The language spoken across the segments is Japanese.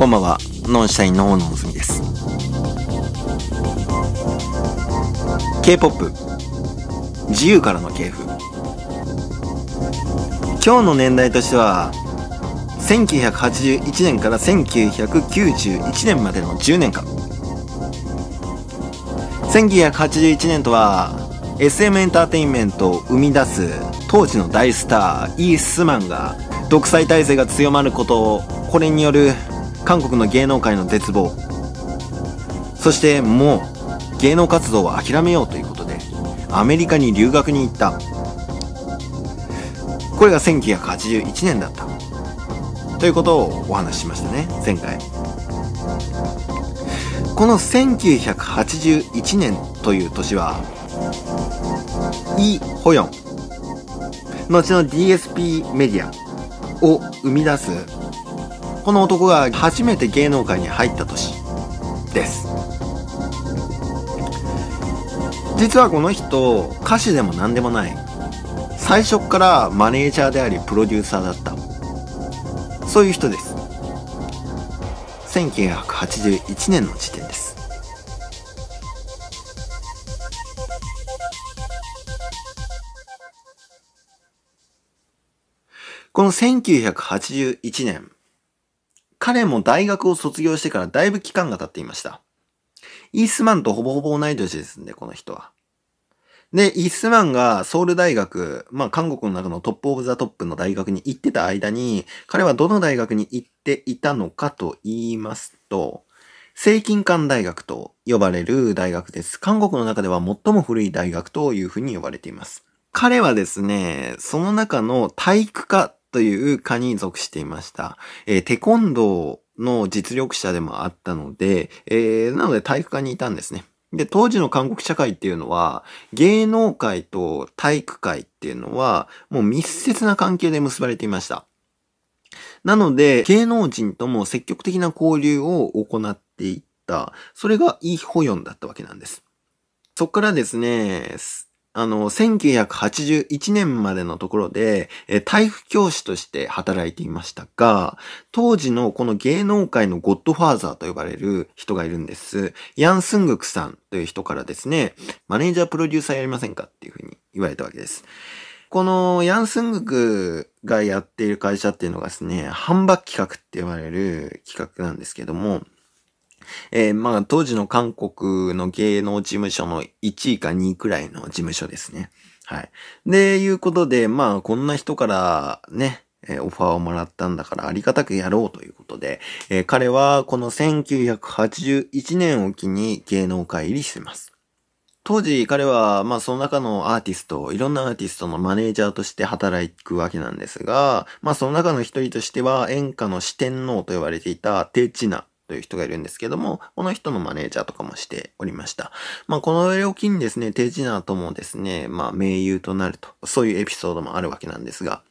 こんばんは、ノンシュタインの大野のみです。K-POP 自由からの系譜。今日の年代としては1981年から1991年までの10年間。1981年とは SM エンターテインメントを生み出す当時の大スターイースマンが独裁体制が強まることをこれによる韓国の芸能界の絶望。そしてもう芸能活動を諦めようということでアメリカに留学に行った。これが1981年だった。ということをお話ししましたね前回。この1981年という年はイ・ホヨン。後の DSP メディアを生み出すこの男が初めて芸能界に入った年です。実はこの人歌手でも何でもない。最初からマネージャーでありプロデューサーだった。そういう人です。1981年の時点です。この1981年、彼も大学を卒業してからだいぶ期間が経っていました。イースマンとほぼほぼ同い年ですんで、この人は。で、イースマンがソウル大学、まあ韓国の中のトップオブザトップの大学に行ってた間に、彼はどの大学に行っていたのかと言いますと、成均館大学と呼ばれる大学です。韓国の中では最も古い大学というふうに呼ばれています。彼はですね、その中の体育科という科に属していました。えー、テコンドーの実力者でもあったので、えー、なので体育科にいたんですね。で、当時の韓国社会っていうのは、芸能界と体育界っていうのは、もう密接な関係で結ばれていました。なので、芸能人とも積極的な交流を行っていった。それがイ・ホヨンだったわけなんです。そっからですね、あの、1981年までのところで、え体育教師として働いていましたが、当時のこの芸能界のゴッドファーザーと呼ばれる人がいるんです。ヤン・スングクさんという人からですね、マネージャープロデューサーやりませんかっていうふうに言われたわけです。このヤン・スングクがやっている会社っていうのがですね、販売企画って呼ばれる企画なんですけども、えー、まあ、当時の韓国の芸能事務所の1位か2位くらいの事務所ですね。はい。で、いうことで、まあ、こんな人からね、え、オファーをもらったんだからありがたくやろうということで、えー、彼はこの1981年を機に芸能界入りしてます。当時彼は、まあその中のアーティスト、いろんなアーティストのマネージャーとして働くわけなんですが、まあその中の一人としては演歌の四天王と呼ばれていたテチナという人がいるんですけども、この人のマネージャーとかもしておりました。まあ、この上を機にですね、テジナーともですね、まあ、盟友となると、そういうエピソードもあるわけなんですが、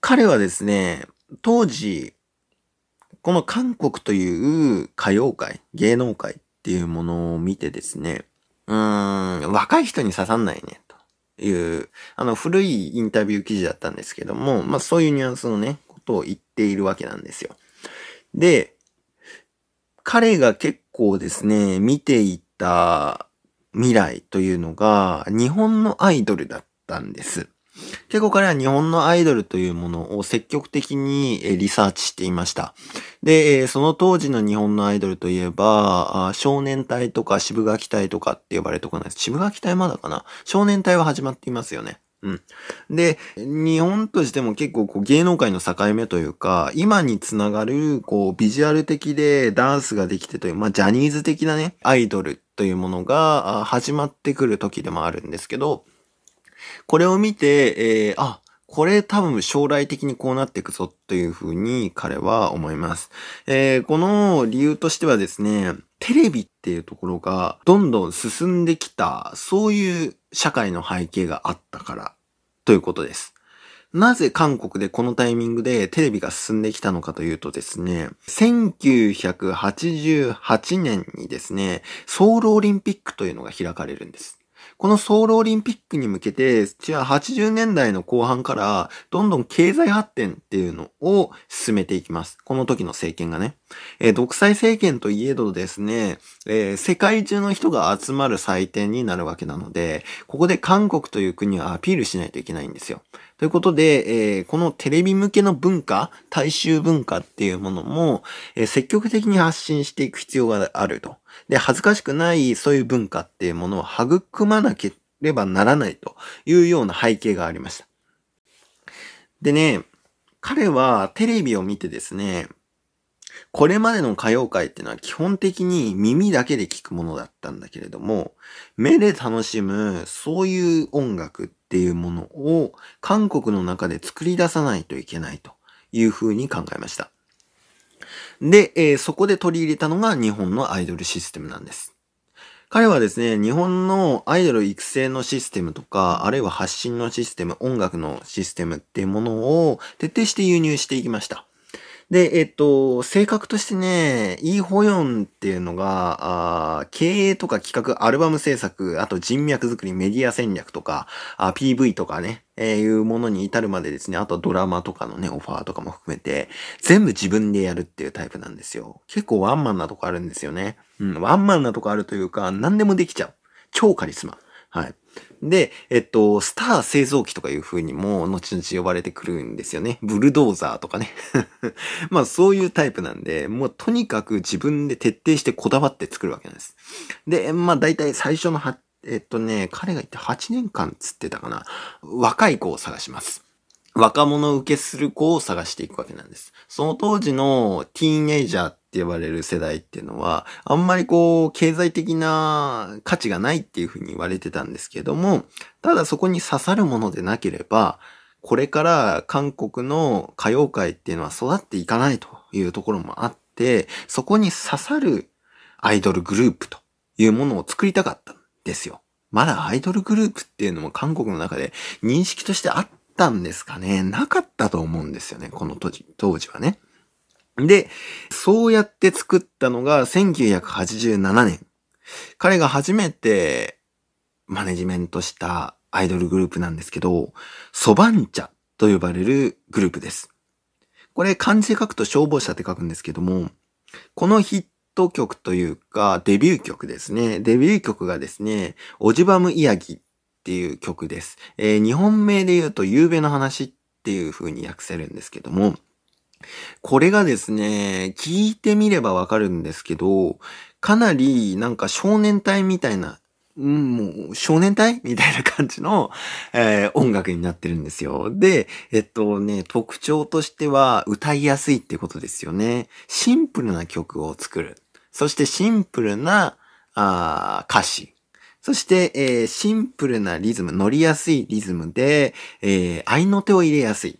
彼はですね、当時、この韓国という歌謡界、芸能界っていうものを見てですね、うーん、若い人に刺さんないね、という、あの、古いインタビュー記事だったんですけども、まあ、そういうニュアンスのね、ことを言っているわけなんですよ。で、彼が結構ですね、見ていた未来というのが日本のアイドルだったんです。結構彼は日本のアイドルというものを積極的にリサーチしていました。で、その当時の日本のアイドルといえば、少年隊とか渋垣隊とかって呼ばれるところなんです。渋垣隊まだかな？少年隊は始まっていますよね。うん。で、日本としても結構こう芸能界の境目というか、今につながるこうビジュアル的でダンスができてという、まあジャニーズ的なね、アイドルというものが始まってくる時でもあるんですけど、これを見て、えー、あ、これ多分将来的にこうなっていくぞというふうに彼は思います。えー、この理由としてはですね、テレビっていうところがどんどん進んできた、そういう社会の背景があったからということです。なぜ韓国でこのタイミングでテレビが進んできたのかというとですね、1988年にですね、ソウルオリンピックというのが開かれるんです。このソウルオリンピックに向けて、じゃあ80年代の後半からどんどん経済発展っていうのを進めていきます。この時の政権がね。えー、独裁政権といえどですね、えー、世界中の人が集まる祭典になるわけなので、ここで韓国という国はアピールしないといけないんですよ。ということで、えー、このテレビ向けの文化、大衆文化っていうものも、えー、積極的に発信していく必要があると。で、恥ずかしくないそういう文化っていうものを育まなければならないというような背景がありました。でね、彼はテレビを見てですね、これまでの歌謡界っていうのは基本的に耳だけで聞くものだったんだけれども、目で楽しむそういう音楽っていうものを韓国の中で作り出さないといけないというふうに考えました。で、えー、そこで取り入れたのが日本のアイドルシステムなんです。彼はですね、日本のアイドル育成のシステムとか、あるいは発信のシステム、音楽のシステムっていうものを徹底して輸入していきました。で、えっと、性格としてね、イーホヨンっていうのが、あ経営とか企画、アルバム制作、あと人脈作り、メディア戦略とか、PV とかね、えー、いうものに至るまでですね、あとドラマとかのね、オファーとかも含めて、全部自分でやるっていうタイプなんですよ。結構ワンマンなとこあるんですよね。うん、ワンマンなとこあるというか、何でもできちゃう。超カリスマ。はい。で、えっと、スター製造機とかいう風にも後々呼ばれてくるんですよね。ブルドーザーとかね。まあそういうタイプなんで、もうとにかく自分で徹底してこだわって作るわけなんです。で、まあ大体最初のは、えっとね、彼が言って8年間つってたかな。若い子を探します。若者受けする子を探していくわけなんです。その当時のティーンエイジャーって呼ばれる世代っていうのは、あんまりこう、経済的な価値がないっていうふうに言われてたんですけども、ただそこに刺さるものでなければ、これから韓国の歌謡界っていうのは育っていかないというところもあって、そこに刺さるアイドルグループというものを作りたかったんですよ。まだアイドルグループっていうのも韓国の中で認識としてあったったんですかねなかったと思うんですよね。この当時、当時はね。で、そうやって作ったのが1987年。彼が初めてマネジメントしたアイドルグループなんですけど、ソバンチャと呼ばれるグループです。これ漢字で書くと消防車って書くんですけども、このヒット曲というかデビュー曲ですね。デビュー曲がですね、オジバムイヤギっていう曲です。えー、日本名で言うと、夕べの話っていう風に訳せるんですけども、これがですね、聞いてみればわかるんですけど、かなりなんか少年隊みたいな、ん、もう少年隊？みたいな感じの、えー、音楽になってるんですよ。で、えっとね、特徴としては歌いやすいってことですよね。シンプルな曲を作る。そしてシンプルなあ歌詞そして、えー、シンプルなリズム、乗りやすいリズムで、えー、合いの手を入れやすい。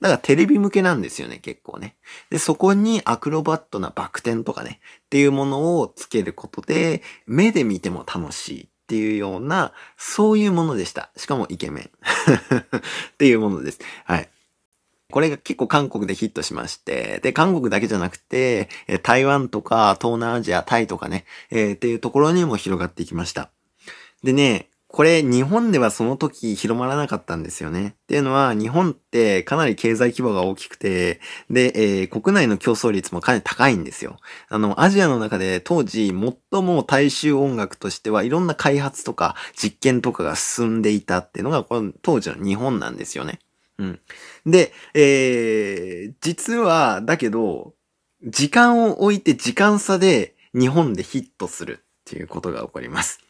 だからテレビ向けなんですよね、結構ね。で、そこにアクロバットなバク転とかね、っていうものをつけることで、目で見ても楽しいっていうような、そういうものでした。しかもイケメン。っていうものです。はい。これが結構韓国でヒットしまして、で、韓国だけじゃなくて、台湾とか東南アジア、タイとかね、えー、っていうところにも広がっていきました。でね、これ日本ではその時広まらなかったんですよね。っていうのは日本ってかなり経済規模が大きくて、で、えー、国内の競争率もかなり高いんですよ。あの、アジアの中で当時最も大衆音楽としてはいろんな開発とか実験とかが進んでいたっていうのがこの当時の日本なんですよね。うん。で、えー、実は、だけど、時間を置いて時間差で日本でヒットするっていうことが起こります。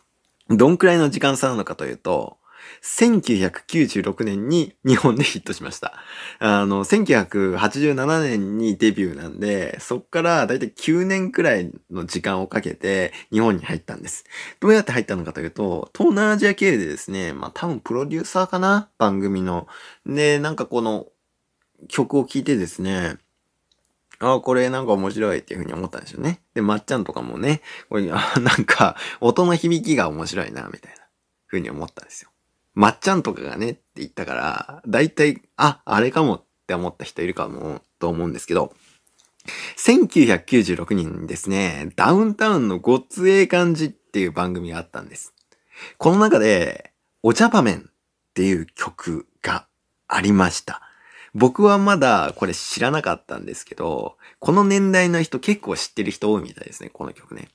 どんくらいの時間差なのかというと、1996年に日本でヒットしました。あの、1987年にデビューなんで、そっからだいたい9年くらいの時間をかけて日本に入ったんです。どうやって入ったのかというと、東南アジア系でですね、まあ多分プロデューサーかな？番組の。で、なんかこの曲を聴いてですね、ああ、これなんか面白いっていうふうに思ったんですよね。で、まっちゃんとかもね、これ、あなんか、音の響きが面白いな、みたいなふうに思ったんですよ。まっちゃんとかがねって言ったから、だいたい、あ、あれかもって思った人いるかも、と思うんですけど、1996年にですね、ダウンタウンのごっつええ感じっていう番組があったんです。この中で、お茶場面っていう曲がありました。僕はまだこれ知らなかったんですけど、この年代の人結構知ってる人多いみたいですね、この曲ね。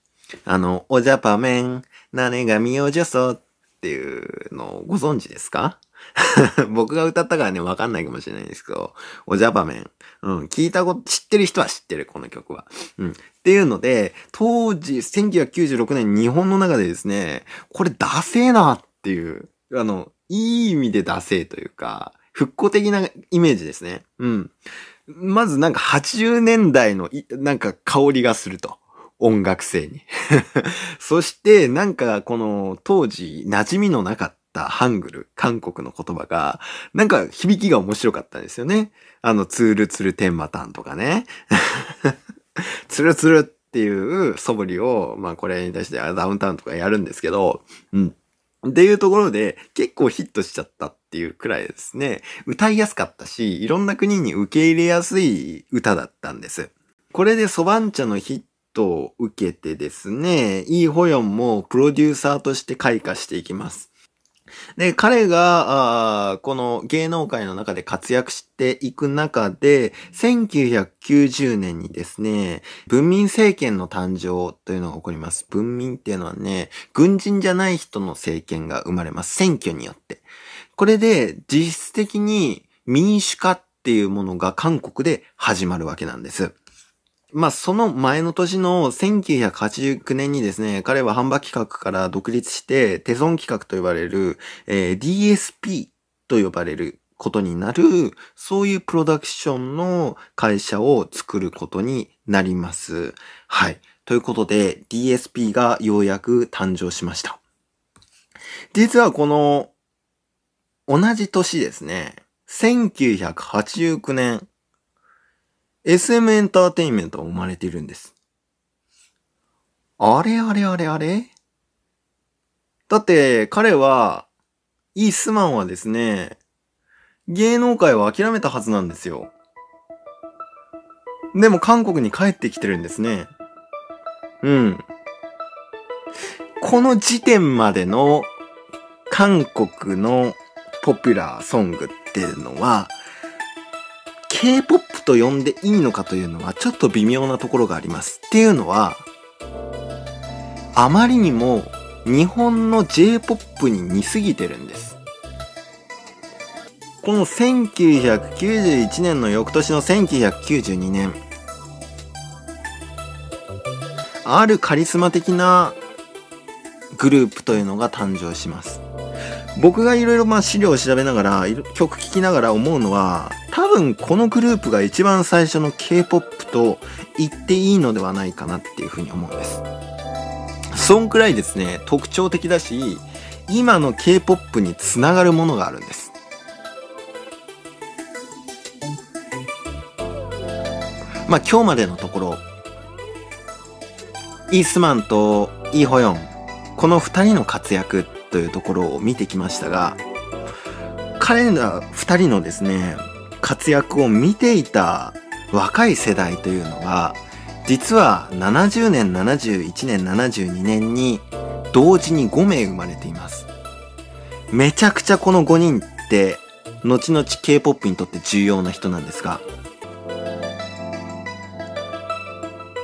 あの、おじゃぱめん、なねがみおじょそっていうのをご存知ですか？僕が歌ったからね、わかんないかもしれないんですけど、おじゃぱめん。うん、聞いたこと、知ってる人は知ってる、この曲は。うん。っていうので、当時、1996年日本の中でですね、これダセーなっていう、あの、いい意味でダセーというか、復古的なイメージですね。うん。まずなんか80年代のなんか香りがすると。音楽性に。そしてなんかこの当時馴染みのなかったハングル、韓国の言葉が、なんか響きが面白かったんですよね。あの、ツールツルテンマタンとかね。ツルツルっていう素振りを、まあこれに対してダウンタウンとかやるんですけど、うん。っていうところで結構ヒットしちゃったっていうくらいですね、歌いやすかったし、いろんな国に受け入れやすい歌だったんです。これでソバンチャのヒットを受けてですね、イーホヨンもプロデューサーとして開花していきます。で、彼が、この芸能界の中で活躍していく中で、1990年にですね、文民政権の誕生というのが起こります。文民っていうのはね、軍人じゃない人の政権が生まれます。選挙によって。これで、実質的に民主化っていうものが韓国で始まるわけなんです。まあ、その前の年の1989年にですね、彼は販売企画から独立して、テソン企画と呼ばれる、えー、DSP と呼ばれることになる、そういうプロダクションの会社を作ることになります。はい。ということで、DSP がようやく誕生しました。実はこの、同じ年ですね、1989年、SM エンターテインメントが生まれているんです。あれ？あれ？あれ？あれ？だって彼は、イースマンはですね、芸能界を諦めたはずなんですよ。でも韓国に帰ってきてるんですね。うん。この時点までの韓国のポピュラーソングっていうのは、K-POP と呼んでいいのかというのはちょっと微妙なところがあります。っていうのは、あまりにも日本の J-POP に似すぎてるんです。この1991年の翌年の1992年、あるカリスマ的なグループというのが誕生します。僕がいろいろまあ資料を調べながら、曲聴きながら思うのは、多分このグループが一番最初の K-POP と言っていいのではないかなっていうふうに思うんです。そんくらいですね、特徴的だし、今の K-POP につながるものがあるんです。まあ今日までのところ、イースマンとイーホヨン、この二人の活躍というところを見てきましたが、彼ら二人のですね、活躍を見ていた若い世代というのが、実は70年、71年、72年に同時に5名生まれています。めちゃくちゃこの5人って、後々 K-POP にとって重要な人なんですが、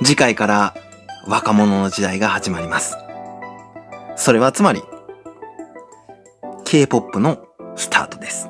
次回から若者の時代が始まります。それはつまり、K-POP のスタートです。